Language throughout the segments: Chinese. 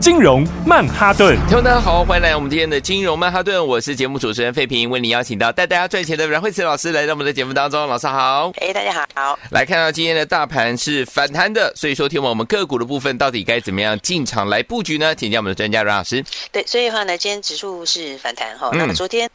金融曼哈顿，听众大家好，欢迎来到我们今天的金融曼哈顿，我是节目主持人费平，为您邀请到带大家赚钱的阮惠慈老师来到我们的节目当中，老师好，哎，大家好，来看到今天的大盘是反弹的，所以说听我们个股的部分到底该怎么样进场来布局呢？请教我们的专家阮老师。对，所以的话呢，今天指数是反弹哈，那么昨天。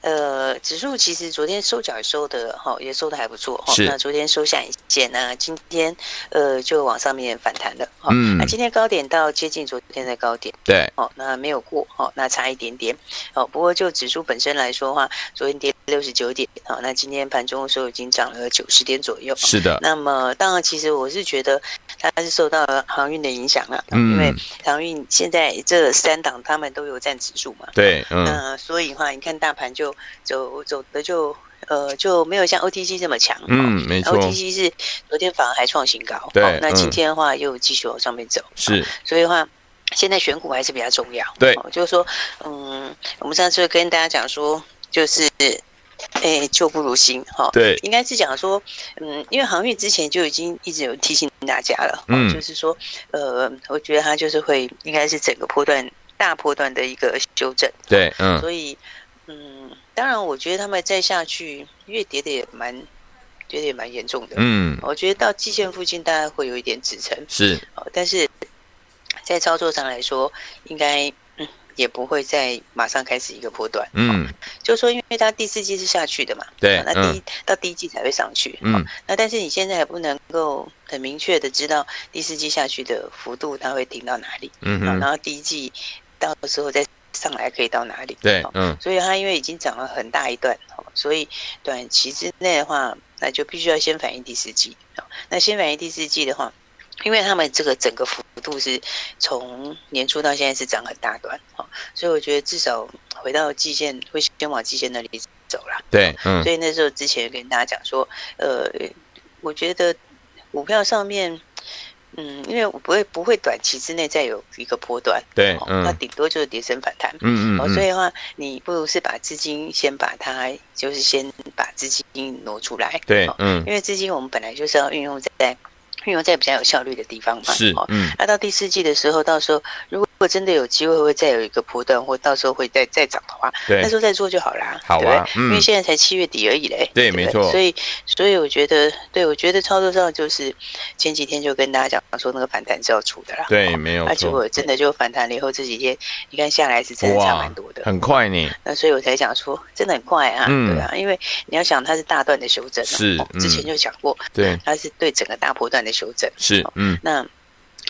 呃，指数其实昨天收脚也收的哈，也收的还不错哈。那昨天收下影线呢，今天呃就往上面反弹了哈。嗯。那今天高点到接近昨天的高点。对。哦，那没有过哦，那差一点点。哦，不过就指数本身来说的话，昨天跌六十九点，好，那今天盘中的时候已经涨了九十点左右。是的。那么当然，其实我是觉得它是受到了航运的影响了，嗯，因为航运现在这三档他们都有占指数嘛。对。嗯。那所以的话，你看大。盘就走走的就呃就没有像 OTC 这么强，嗯，没错，OTC 是昨天反而还创新高，对、哦，那今天的话又继续往上面走，是、哦，所以的话现在选股还是比较重要，对、哦，就是说，嗯，我们上次跟大家讲说，就是，哎，旧不如新，哈、哦，对，应该是讲说，嗯，因为航运之前就已经一直有提醒大家了，嗯、哦，就是说，呃，我觉得它就是会应该是整个波段大波段的一个修正，对，嗯，所以。嗯，当然，我觉得他们再下去，越跌的也蛮，跌的也蛮严重的。嗯，我觉得到季线附近大概会有一点支撑。是，但是在操作上来说，应该嗯也不会再马上开始一个波段。嗯，就是说，因为它第四季是下去的嘛。对。那第一、嗯、到第一季才会上去。嗯。那但是你现在还不能够很明确的知道第四季下去的幅度它会停到哪里。嗯哼。然后第一季到时候再。上来可以到哪里？对，嗯，所以它因为已经涨了很大一段，所以短期之内的话，那就必须要先反映第四季。那先反映第四季的话，因为他们这个整个幅度是从年初到现在是涨很大段，所以我觉得至少回到季线会先往季线那里走了。对，嗯，所以那时候之前跟大家讲说，呃，我觉得股票上面。嗯，因为我不会不会短期之内再有一个波段，对，嗯，那顶多就是跌升反弹，嗯嗯，哦，所以的话，你不如是把资金先把它，就是先把资金挪出来，对，嗯，因为资金我们本来就是要运用在运用在比较有效率的地方嘛，是，嗯，那到第四季的时候，到时候如果。如果真的有机会会再有一个波段，或到时候会再再涨的话，对，那时候再做就好啦。好啊，因为现在才七月底而已嘞。对，没错。所以，所以我觉得，对我觉得操作上就是前几天就跟大家讲说，那个反弹是要出的啦。对，没有。而且我真的就反弹了以后，这几天你看下来是真的差蛮多的，很快呢。那所以我才讲说，真的很快啊，对啊，因为你要想它是大段的修正，是，之前就讲过，对，它是对整个大波段的修正，是，嗯，那。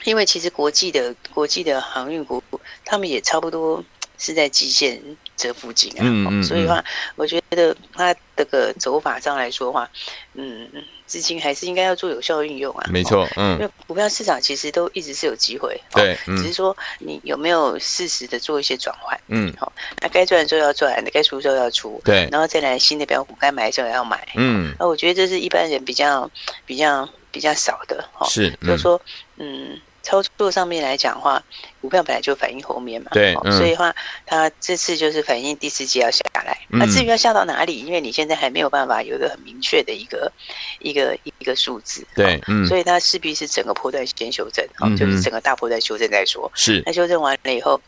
因为其实国际的国际的航运股，他们也差不多是在季线这附近啊，嗯嗯、所以的话，我觉得它这个走法上来说的话，嗯，资金还是应该要做有效运用啊。没错，嗯，因为股票市场其实都一直是有机会，对，只是说你有没有适时的做一些转换，嗯，好，那该赚的时候要赚，该出的时候要出，对，然后再来新的标股，该买的时候要买，嗯，那我觉得这是一般人比较比较比较少的，哈，是，就是说，嗯。操作上面来讲的话，股票本来就反映后面嘛，对，嗯、所以的话，它这次就是反映第四季要下来。那、嗯、至于要下到哪里，因为你现在还没有办法有一个很明确的一个一个一个数字，对，嗯，所以它势必是整个波段先修正，好、嗯，就是整个大波段修正再说。是，那修正完了以后，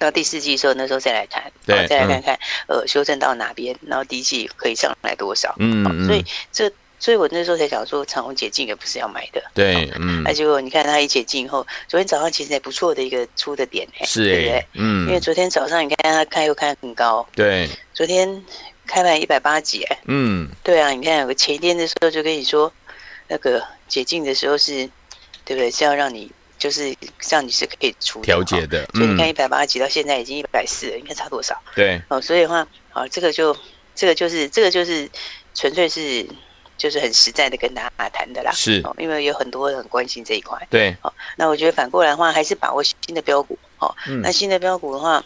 到第四季的时候，那时候再来看，对，再来看看，嗯、呃，修正到哪边，然后第一季可以上来多少，嗯，嗯，所以这。所以我那时候才想说，长虹解禁也不是要买的。对，嗯。那结果你看它一解禁以后，昨天早上其实还不错的一个出的点，是，对不对？嗯。因为昨天早上你看它开又开很高，对。昨天开盘一百八几，哎，嗯。对啊，你看有个前一天的时候就跟你说，那个解禁的时候是，对不对？是要让你就是让你是可以出调节的。所以你看一百八几到现在已经一百四了，你看差多少？对。哦，所以的话，好，这个就这个就是这个就是纯粹是。就是很实在的跟大家谈的啦，是，因为有很多人很关心这一块。对，好，那我觉得反过来的话，还是把握新的标股。哦，那新的标股的话，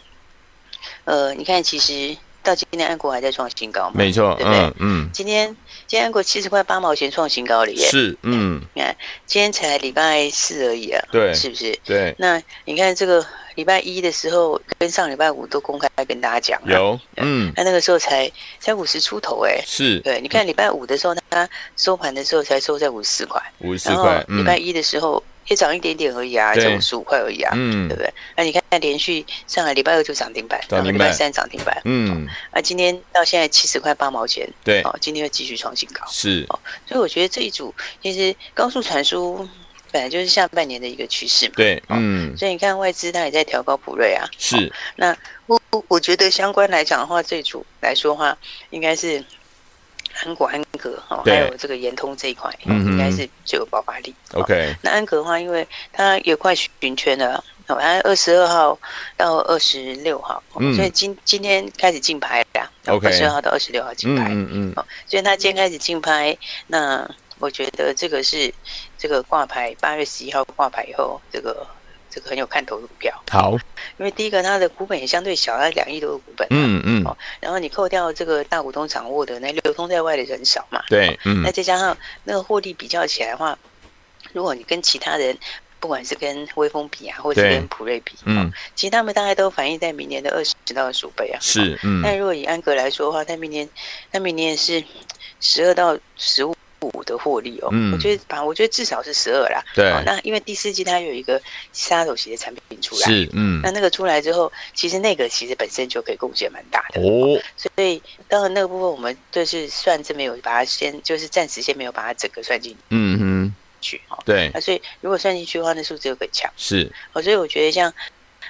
呃，你看，其实到今天安国还在创新高嘛？没错，对不对？嗯嗯。今天今天安国七十块八毛钱创新高了耶！是，嗯。你看，今天才礼拜四而已啊，对，是不是？对。那你看这个礼拜一的时候，跟上礼拜五都公开跟大家讲了，有，嗯。那那个时候才才五十出头哎，是。对，你看礼拜五的时候，它收盘的时候才收在五十四块，五十四块。礼拜一的时候。也涨一点点而已啊，涨五十五块而已啊，嗯，对不对？那你看，连续上海礼拜二就涨停板，然后礼拜三涨停板，嗯，那今天到现在七十块八毛钱，对，哦，今天又继续创新高，是，哦，所以我觉得这一组其实高速传输本来就是下半年的一个趋势嘛，对，嗯，所以你看外资它也在调高普瑞啊，是，那我我觉得相关来讲的话，这一组来说的话，应该是。安国、安格哦，还有这个延通这一块，嗯，应该是最有爆发力。OK，那安格的话，因为它也快循圈了，哦，它二十二号到二十六号，所以今今天开始竞拍了。OK，二十二号到二十六号竞拍，嗯嗯，哦，所以它今天开始竞拍，那我觉得这个是这个挂牌八月十一号挂牌以后这个。这个很有看头的股票，好，因为第一个它的股本也相对小，它两亿多的股本，嗯嗯，哦，然后你扣掉这个大股东掌握的那流通在外的人少嘛，对，嗯，那再加上那个获利比较起来的话，如果你跟其他人，不管是跟威风比啊，或者是跟普瑞比，嗯，其实他们大概都反映在明年的二十到二十五倍啊，是，嗯，但如果以安格来说的话，它明年，它明年是十二到十五。五的获利哦，嗯、我觉得把我觉得至少是十二啦。对、哦，那因为第四季它有一个杀手级的产品出来，是嗯，那那个出来之后，其实那个其实本身就可以贡献蛮大的哦。所以当然那个部分我们就是算是没有把它先，就是暂时先没有把它整个算进嗯哼去哦。对，那所以如果算进去的话，那数字又更强。是，哦，所以我觉得像。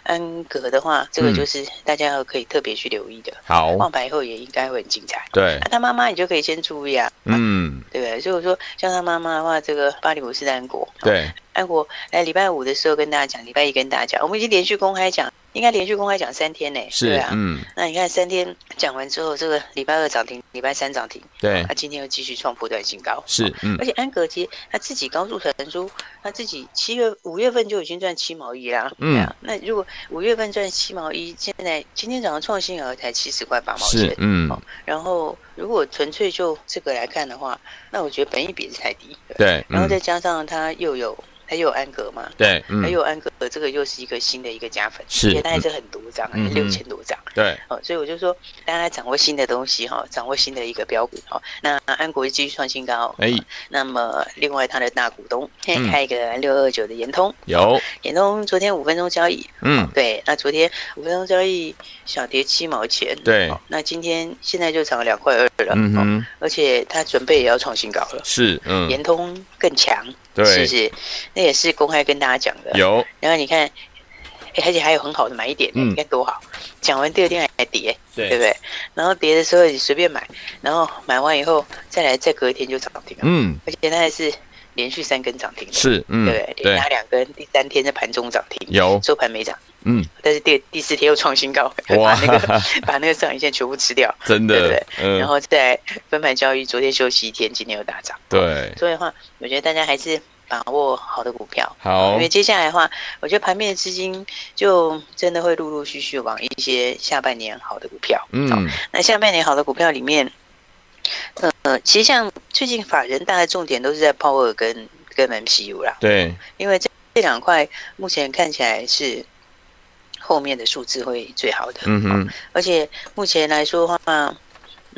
安格的话，这个就是大家要可以特别去留意的。好，挂牌以后也应该会很精彩。对，那他妈妈你就可以先注意啊。嗯，对不对？所以我说，像他妈妈的话，这个巴黎五四的安国。对，安国来礼拜五的时候跟大家讲，礼拜一跟大家讲，我们已经连续公开讲。应该连续公开讲三天呢，是啊，嗯，那你看三天讲完之后，这个礼拜二涨停，礼拜三涨停，对，他今天又继续创破段新高，是，嗯，而且安格其实他自己高速传输，他自己七月五月份就已经赚七毛一啦，嗯，那如果五月份赚七毛一，现在今天早上创新额才七十块八毛钱，嗯，然后如果纯粹就这个来看的话，那我觉得本益比是太低，对，然后再加上它又有。还有安格嘛？对，嗯、还有安格，这个又是一个新的一个加分，是，而且它还是很多张，嗯、六千多张。对，哦，所以我就说，大家掌握新的东西哈，掌握新的一个标股哈。那安国继续创新高，哎，那么另外它的大股东现在开一个六二九的延通，有。延通，昨天五分钟交易，嗯，对，那昨天五分钟交易小跌七毛钱，对，那今天现在就涨了两块二了，嗯哼，而且它准备也要创新高了，是，嗯，延通更强。是不是？那也是公开跟大家讲的。有，然后你看，而且还有很好的买点，你看多好。讲完第二天还跌，对不对？然后跌的时候你随便买，然后买完以后再来，再隔一天就涨停了。嗯，而且那还是连续三根涨停，是，嗯，对不对？连拉两根，第三天在盘中涨停，有收盘没涨，嗯，但是第第四天又创新高，把那个 把那个上影线全部吃掉，真的，对不对？然后再分盘交易，昨天休息一天，今天又大涨，对。所以的话，我觉得大家还是。把握好的股票，好，因为接下来的话，我觉得盘面的资金就真的会陆陆续续往一些下半年好的股票。嗯，那下半年好的股票里面，呃，其实像最近法人大概重点都是在 Power 跟跟 MCU 啦。对，因为这这两块目前看起来是后面的数字会最好的。嗯哼，而且目前来说的话。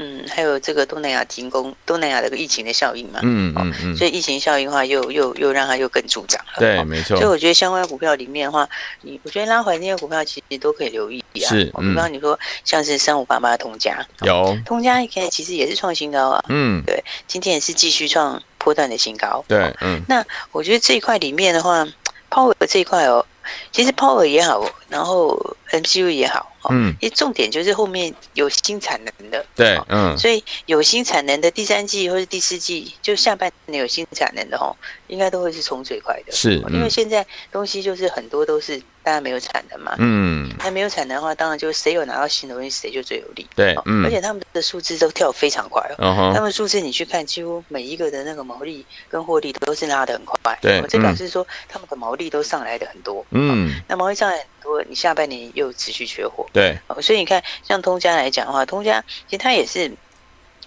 嗯，还有这个东南亚停工，东南亚的个疫情的效应嘛，嗯嗯嗯，所以疫情效应的话又，又又又让它又更助长了。对，没错。所以我觉得相关股票里面的话，你我觉得拉回那些股票其实都可以留意啊。是，比方你说像是三五八八的通家，有通家，现在其实也是创新高啊。嗯，对，今天也是继续创波段的新高。对，嗯。那我觉得这一块里面的话，Power 这一块哦，其实 Power 也好，然后 MCU 也好。嗯，因为重点就是后面有新产能的，对，嗯，所以有新产能的第三季或者第四季，就下半年有新产能的哦，应该都会是冲最快的，是，因为现在东西就是很多都是大家没有产能嘛，嗯，那没有产能的话，当然就谁有拿到新的东西，谁就最有利，对，嗯，而且他们的数字都跳非常快哦，他们数字你去看，几乎每一个的那个毛利跟获利都是拉的很快，对，这表示说他们的毛利都上来的很多，嗯，那毛利上来很多，你下半年又又持续缺货。对，哦，所以你看，像通家来讲的话，通家其实它也是。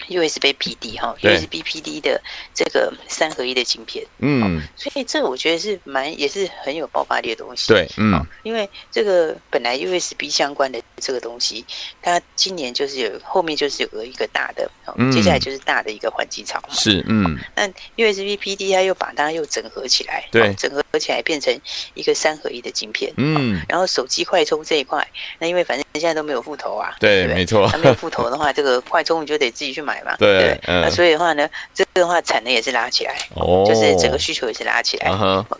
USB PD 哈，USB PD 的这个三合一的晶片，嗯，所以这个我觉得是蛮也是很有爆发力的东西，对，嗯，因为这个本来 USB 相关的这个东西，它今年就是有后面就是有一个大的，嗯，接下来就是大的一个换机潮嘛，是，嗯，那 USB PD 它又把它又整合起来，对，整合起来变成一个三合一的晶片，嗯，然后手机快充这一块，那因为反正现在都没有副头啊，对，没错，它没有副头的话，这个快充你就得自己去买嘛，对，嗯，那所以的话呢，这个的话产能也是拉起来，哦，就是整个需求也是拉起来，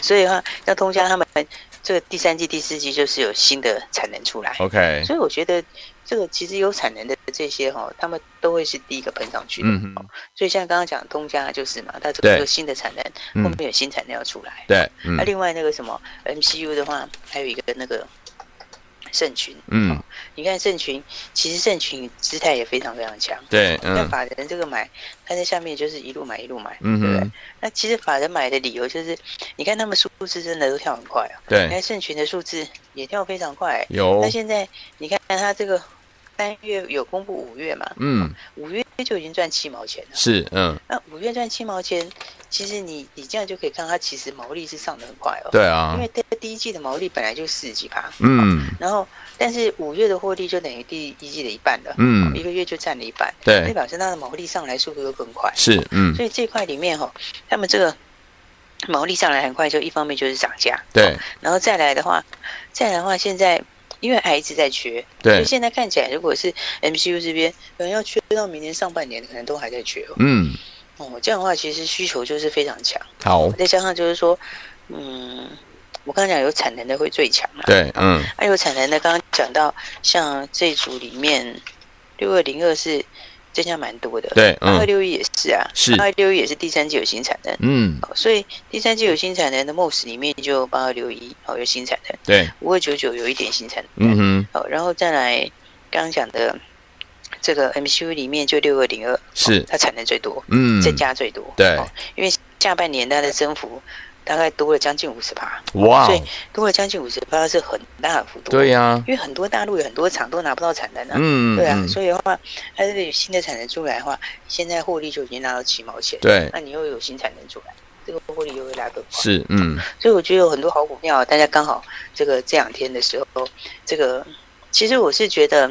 所以的话，像通家他们这个第三季、第四季就是有新的产能出来，OK，所以我觉得这个其实有产能的这些哈，他们都会是第一个喷上去的，嗯，所以像刚刚讲通家就是嘛，它这个新的产能后面有新产能要出来，对，那另外那个什么 MCU 的话，还有一个那个。盛群，嗯，你看盛群，其实盛群姿态也非常非常强，对，嗯，那法人这个买，他在下面就是一路买一路买，嗯，对不对？那其实法人买的理由就是，你看他们数字真的都跳很快啊，对，你看盛群的数字也跳非常快，有，那现在你看他这个三月有公布五月嘛，嗯，五月就已经赚七毛钱了，是，嗯，那五月赚七毛钱。其实你你这样就可以看，它其实毛利是上的很快哦。对啊，因为第第一季的毛利本来就四十几趴，嗯，然后但是五月的获利就等于第一季的一半了，嗯，一个月就占了一半，对，代表示它的毛利上来速度又更快，是，嗯，所以这块里面哈，他们这个毛利上来很快，就一方面就是涨价，对，然后再来的话，再来的话，现在因为还一直在缺，对，所以现在看起来，如果是 MCU 这边可能要缺到明年上半年，可能都还在缺哦，嗯。哦，这样的话其实需求就是非常强。好，再加上就是说，嗯，我刚刚讲有产能的会最强嘛。对，嗯。还有产能的，刚刚讲到像这组里面，六二零二是增加蛮多的。对，八二六一也是啊。是。八二六一也是第三季有新产能。嗯。所以第三季有新产能的 MOS 里面就八二六一哦有新产能。对。五二九九有一点新产能。嗯哼。好，然后再来刚刚讲的。这个 MCU 里面就六二零二，是它产能最多，嗯，增加最多，对，因为下半年它的增幅大概多了将近五十趴，哇，所以多了将近五十趴是很大的幅度，对呀，因为很多大陆有很多厂都拿不到产能啊，嗯，对啊，所以的话，它这个有新的产能出来的话，现在获利就已经拿到七毛钱，对，那你又有新产能出来，这个获利又会拉更快，是，嗯，所以我觉得有很多好股票，大家刚好这个这两天的时候，这个其实我是觉得。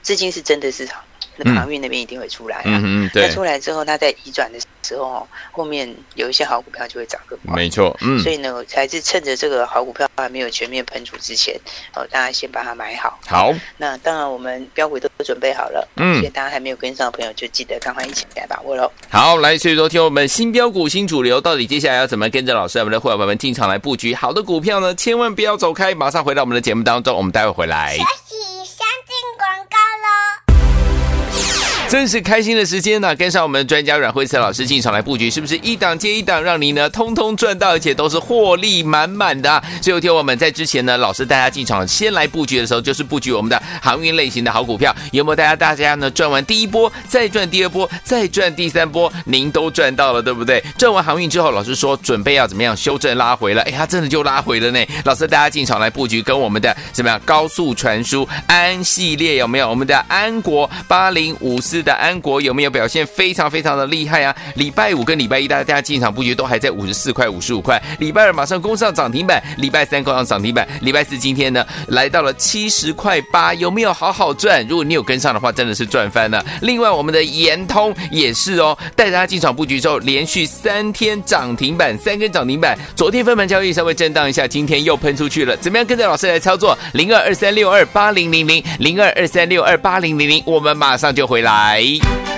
资金是真的市场，那航运那边一定会出来啊。嗯嗯，对。出来之后，它在移转的时候，后面有一些好股票就会涨更快。没错，嗯。所以呢，才是趁着这个好股票还没有全面喷出之前，哦，大家先把它买好。好。那当然，我们标股都准备好了。嗯。所以大家还没有跟上的朋友，就记得赶快一起来把握喽。好，来，所以说听我们新标股新主流，到底接下来要怎么跟着老师，我们的伙伴们进场来布局好的股票呢？千万不要走开，马上回到我们的节目当中，我们待会回来。真是开心的时间呢、跟上我们的专家阮慧慈老师进场来布局，是不是一档接一档，让你呢通通赚到，而且都是获利满满的、啊？所以有听我们在之前呢，老师带大家进场先来布局的时候，就是布局我们的航运类型的好股票，有没有？大家大家呢赚完第一波，再赚第二波，再赚第三波，您都赚到了，对不对？赚完航运之后，老师说准备要怎么样修正拉回了？哎，他真的就拉回了呢！老师带大家进场来布局，跟我们的怎么样高速传输安系列有没有？我们的安国八零五四。的安国有没有表现非常非常的厉害啊？礼拜五跟礼拜一大家进场布局都还在五十四块、五十五块，礼拜二马上攻上涨停板，礼拜三攻上涨停板，礼拜四今天呢来到了七十块八，有没有好好赚？如果你有跟上的话，真的是赚翻了。另外，我们的延通也是哦，带大家进场布局之后，连续三天涨停板，三根涨停板。昨天分盘交易稍微震荡一下，今天又喷出去了。怎么样跟着老师来操作？零二二三六二八零零零零二二三六二八零零零，我们马上就回来。来。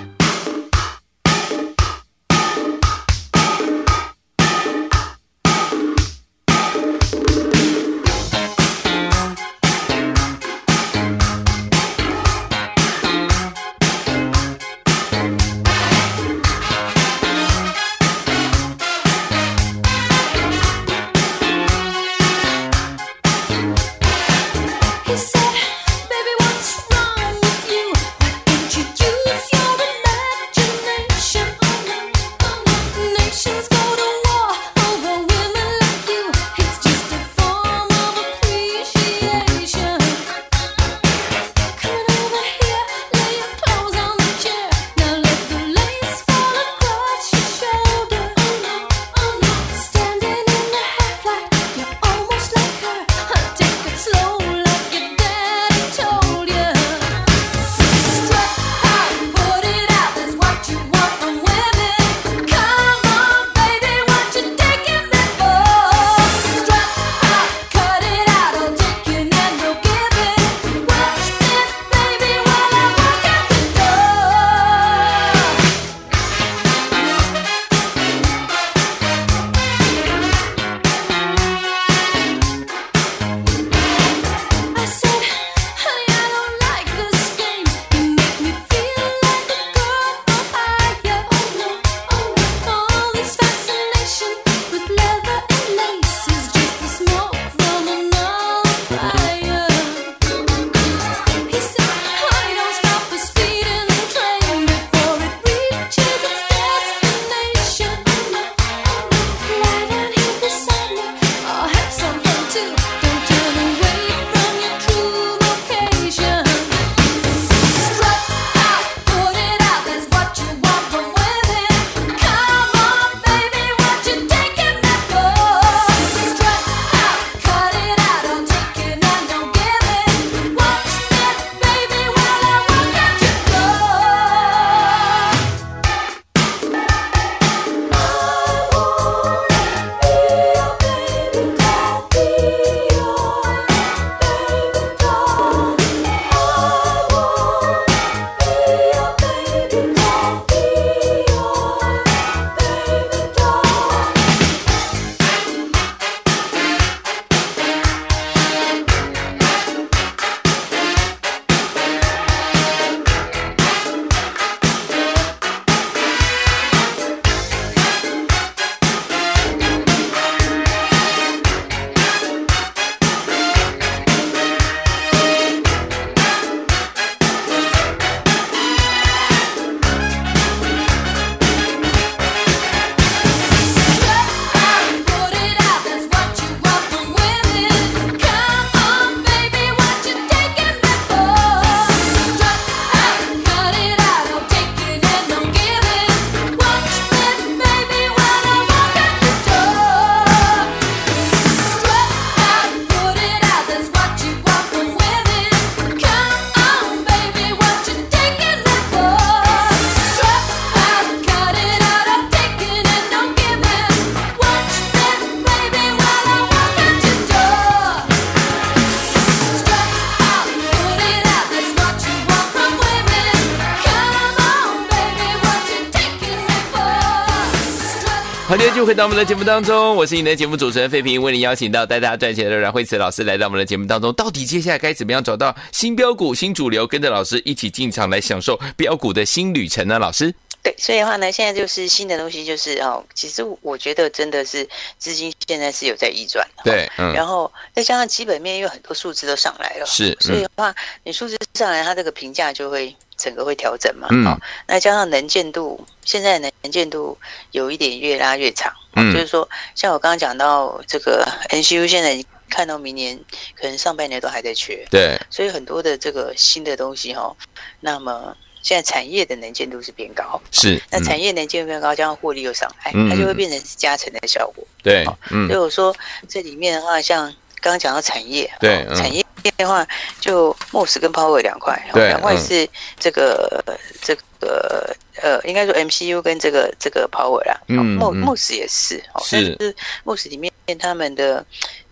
回到我们的节目当中，我是你的节目主持人费平，为你邀请到带大家赚钱的阮慧慈老师来到我们的节目当中。到底接下来该怎么样找到新标股、新主流，跟着老师一起进场来享受标股的新旅程呢？老师，对，所以的话呢，现在就是新的东西，就是哦，其实我觉得真的是资金现在是有在移转，对，嗯，然后再加上基本面，有很多数字都上来了，是，所以的话，你数字上来，它这个评价就会整个会调整嘛，嗯，哦，那加上能见度，现在能见度有一点越拉越长，嗯，就是说，像我刚刚讲到这个 NCU 现在看到明年可能上半年都还在缺，对，所以很多的这个新的东西哈，哦，那么。现在产业的能见度是变高，是、嗯、那产业能见度变高，加上获利又上来，嗯、它就会变成是加成的效果。对，嗯，所以我说这里面的话，像刚刚讲到产业，对，产业的话，就 MOS 跟 Power 两块，对，两块是这个、嗯、这个呃，应该说 MCU 跟这个这个 Power 啦，嗯，MOS 也是，是，但是 MOS 里面他们的。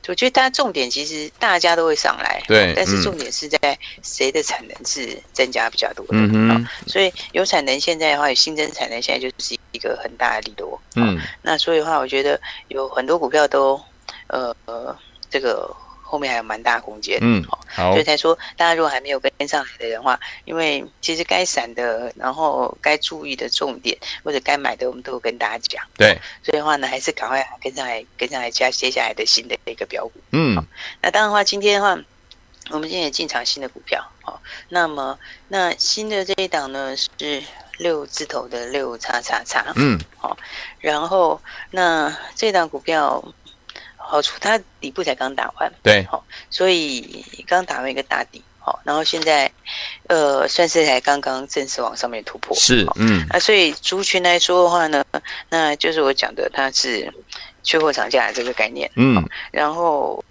我觉得大家重点其实大家都会上来，对，但是重点是在谁的产能是增加比较多的，嗯哼，所以有产能现在的话，有新增产能现在就是一个很大的利多，嗯，那所以的话，我觉得有很多股票都呃呃这个。后面还有蛮大空间，嗯，好，所以才说大家如果还没有跟上来的人的话，因为其实该闪的，然后该注意的重点或者该买的，我们都有跟大家讲，对，所以的话呢，还是赶快跟上来，跟上来加接下来的新的一个标股，嗯，那当然的话，今天的话，我们今天也进场新的股票，好，那么那新的这一档呢是六字头的六叉叉叉，嗯，好，然后那这档股票。好处，它底部才刚打完，对，好，所以刚打完一个大底，好，然后现在，呃，算是才刚刚正式往上面突破，是，嗯，啊，所以族群来说的话呢，那就是我讲的，它是缺货涨价的这个概念，嗯，然后，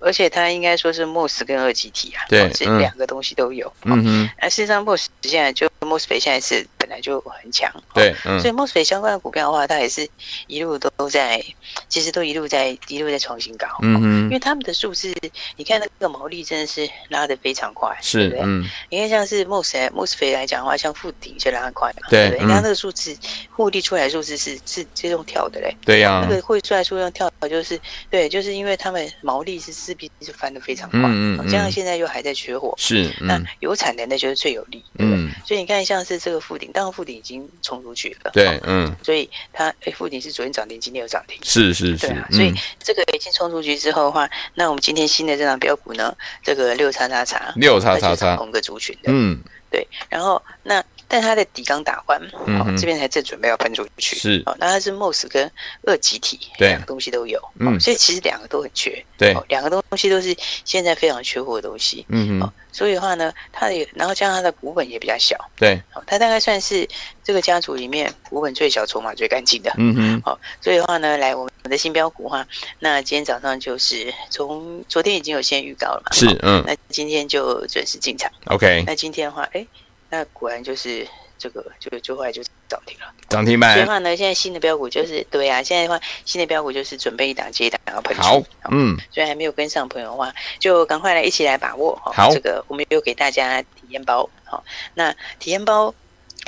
而且它应该说是 MOS 跟二极体啊，对，这两个东西都有，嗯哼，那事实上 MOS 现在就 MOSFET 现在是。本来就很强，对，嗯、所以 MOSFET 相关的股票的话，它也是一路都在，其实都一路在一路在创新高，嗯嗯，因为他们的数字，你看那个毛利真的是拉的非常快，是，对不对？嗯，你看像是 MOSFET MOSFET 来讲的话，像富鼎就拉得快嘛，对？你看那个数字获利出来的数字是是这种跳的嘞，对呀、啊，那个会出来数量跳的就是对，就是因为他们毛利是势必是翻的非常快，嗯嗯，这样现在又还在缺货，是，嗯、那有产能的就是最有利，对不对？嗯、所以你看像是这个富鼎，当然富鼎已经。冲出去了，对，嗯，所以它哎，富鼎是昨天涨停，今天有涨停，是是是，对啊，所以这个已经冲出去之后的话，那我们今天新的这张标股呢，这个六叉叉叉，六叉叉叉，同个族群的，嗯，对，然后那但它的底刚打完，嗯，这边才正准备要喷出去，是，哦，那它是 MOS 跟二极体，两个东西都有，嗯，所以其实两个都很缺，对，两个东西都是现在非常缺货的东西，嗯哼。所以的话呢，它的然后加上它的股本也比较小，对，它大概算是这个家族里面股本最小、筹码最干净的，嗯哼，好，所以的话呢，来我们的新标股哈，那今天早上就是从昨天已经有先预告了嘛，是，嗯，那今天就准时进场，OK，那今天的话，哎，那果然就是这个就就后来就涨停了，涨停板，所以的话呢，现在新的标股就是对啊，现在的话新的标股就是准备一档接一档要喷出，好，嗯，所以还没有跟上朋友的话，就赶快来一起来把握哈。好，这个我们有给大家体验包，好，那体验包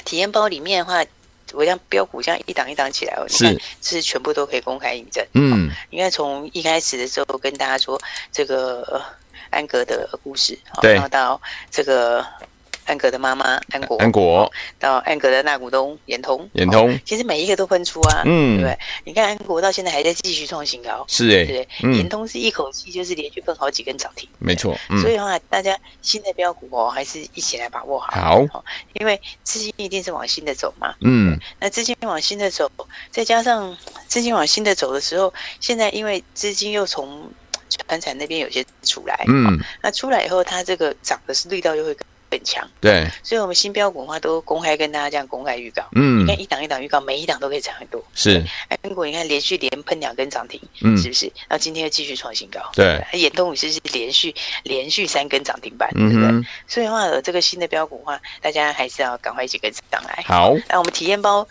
体验包里面的话，我像标股这样一档一档起来，是是全部都可以公开印证。嗯，应该从一开始的时候跟大家说这个安格的故事，对，然后到这个。安格的妈妈安国，安国。到安格的大股东延通，延通，其实每一个都喷出啊，嗯，对不对？你看安国到现在还在继续创新高，是哎，对，延通是一口气就是连续喷好几根涨停，没错，所以的话，大家新的标股哦，还是一起来把握好，好，因为资金一定是往新的走嘛，嗯，那资金往新的走，再加上 资金往新的走的时候，现在因为资金又从传产那边有些出来，嗯，那出来以后，它这个涨的是力道又会。更强，对，所以，我们新标股的话都公开跟大家这样公开预告。嗯，你看一档一档预告，每一档都可以涨很多。是，安国你看连续连喷两根涨停，嗯，是不是？然后今天又继续创新高。对，延通五是是连续连续三根涨停板，嗯、对不对？所以的话，这个新的标股的话，大家还是要赶快一起跟上来。好，那我们体验包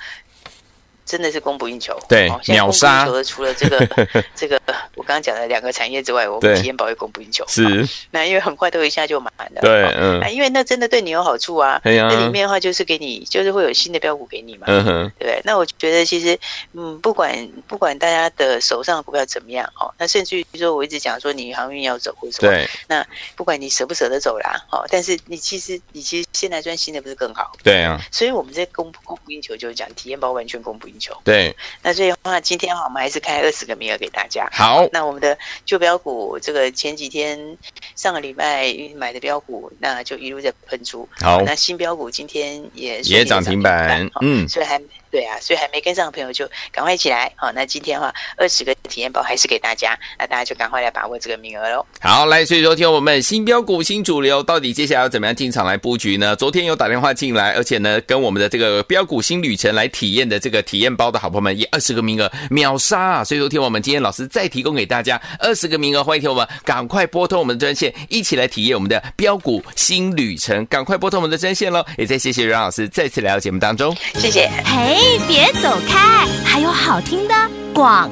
真的是供不应求。对，哦、秒杀。除了这个 这个我刚刚讲的两个产业之外，我们体验包也供不应求。是。那因为很快都一下就满了。对，哦、嗯。那因为那真的对你有好处啊。对呀、啊。那里面的话就是给你，就是会有新的标股给你嘛。嗯哼。对？那我觉得其实，嗯，不管不管大家的手上的股票怎么样，哦，那甚至于说我一直讲说你航运要走或什么。对。那不管你舍不舍得走啦，哦，但是你其实你其实现在赚新的不是更好？对啊。所以我们在供供不应求，就是讲体验包完全供不应求。对。那所以的话，今天的话我们还是开二十个名额给大家。好。那我们的旧标股，这个前几天上个礼拜买的标股，那就一路在喷出。好。那新标股今天也也涨停板。嗯。所以还。对啊，所以还没跟上的朋友就赶快起来。好，那今天的话，二十个体验包还是给大家，那大家就赶快来把握这个名额喽。好，来，所以昨天我们新标股新主流到底接下来要怎么样进场来布局呢？昨天有打电话进来，而且呢，跟我们的这个标股新旅程来体验的这个体验包的好朋友们，也二十个名额秒杀啊！所以昨天我们今天老师再提供给大家二十个名额，欢迎听我们赶快拨通我们的专线，一起来体验我们的标股新旅程。赶快拨通我们的专线喽！也再谢谢阮老师再次来到节目当中，谢谢。嘿，别走。开，还有好听的广。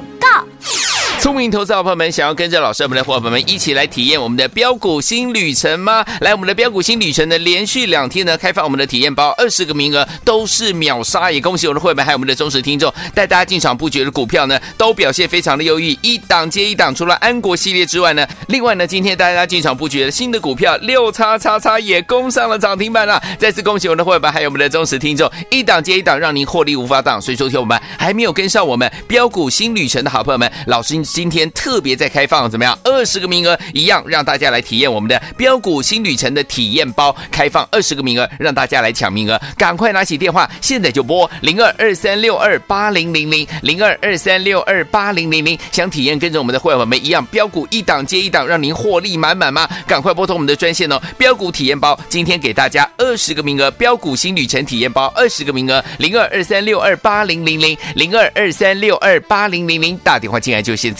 聪明投资好朋友们，想要跟着老师我们的伙伴们一起来体验我们的标股新旅程吗？来，我们的标股新旅程呢，连续两天呢开放我们的体验包，二十个名额都是秒杀，也恭喜我们的会员还有我们的忠实听众，带大家进场布局的股票呢，都表现非常的优异，一档接一档。除了安国系列之外呢，另外呢，今天大家进场布局的新的股票六叉叉叉也攻上了涨停板了，再次恭喜我们的会员还有我们的忠实听众，一档接一档，让您获利无法挡。所以说，听我们还没有跟上我们标股新旅程的好朋友们，老师。今天特别在开放怎么样？二十个名额一样，让大家来体验我们的标股新旅程的体验包，开放二十个名额，让大家来抢名额。赶快拿起电话，现在就拨零二二三六二八零零零零二二三六二八零零零。想体验跟着我们的会员们一样，标股一档接一档，让您获利满满吗？赶快拨通我们的专线哦！标股体验包今天给大家二十个名额，标股新旅程体验包二十个名额，零二二三六二八零零零零二二三六二八零零零，打电话进来就现在。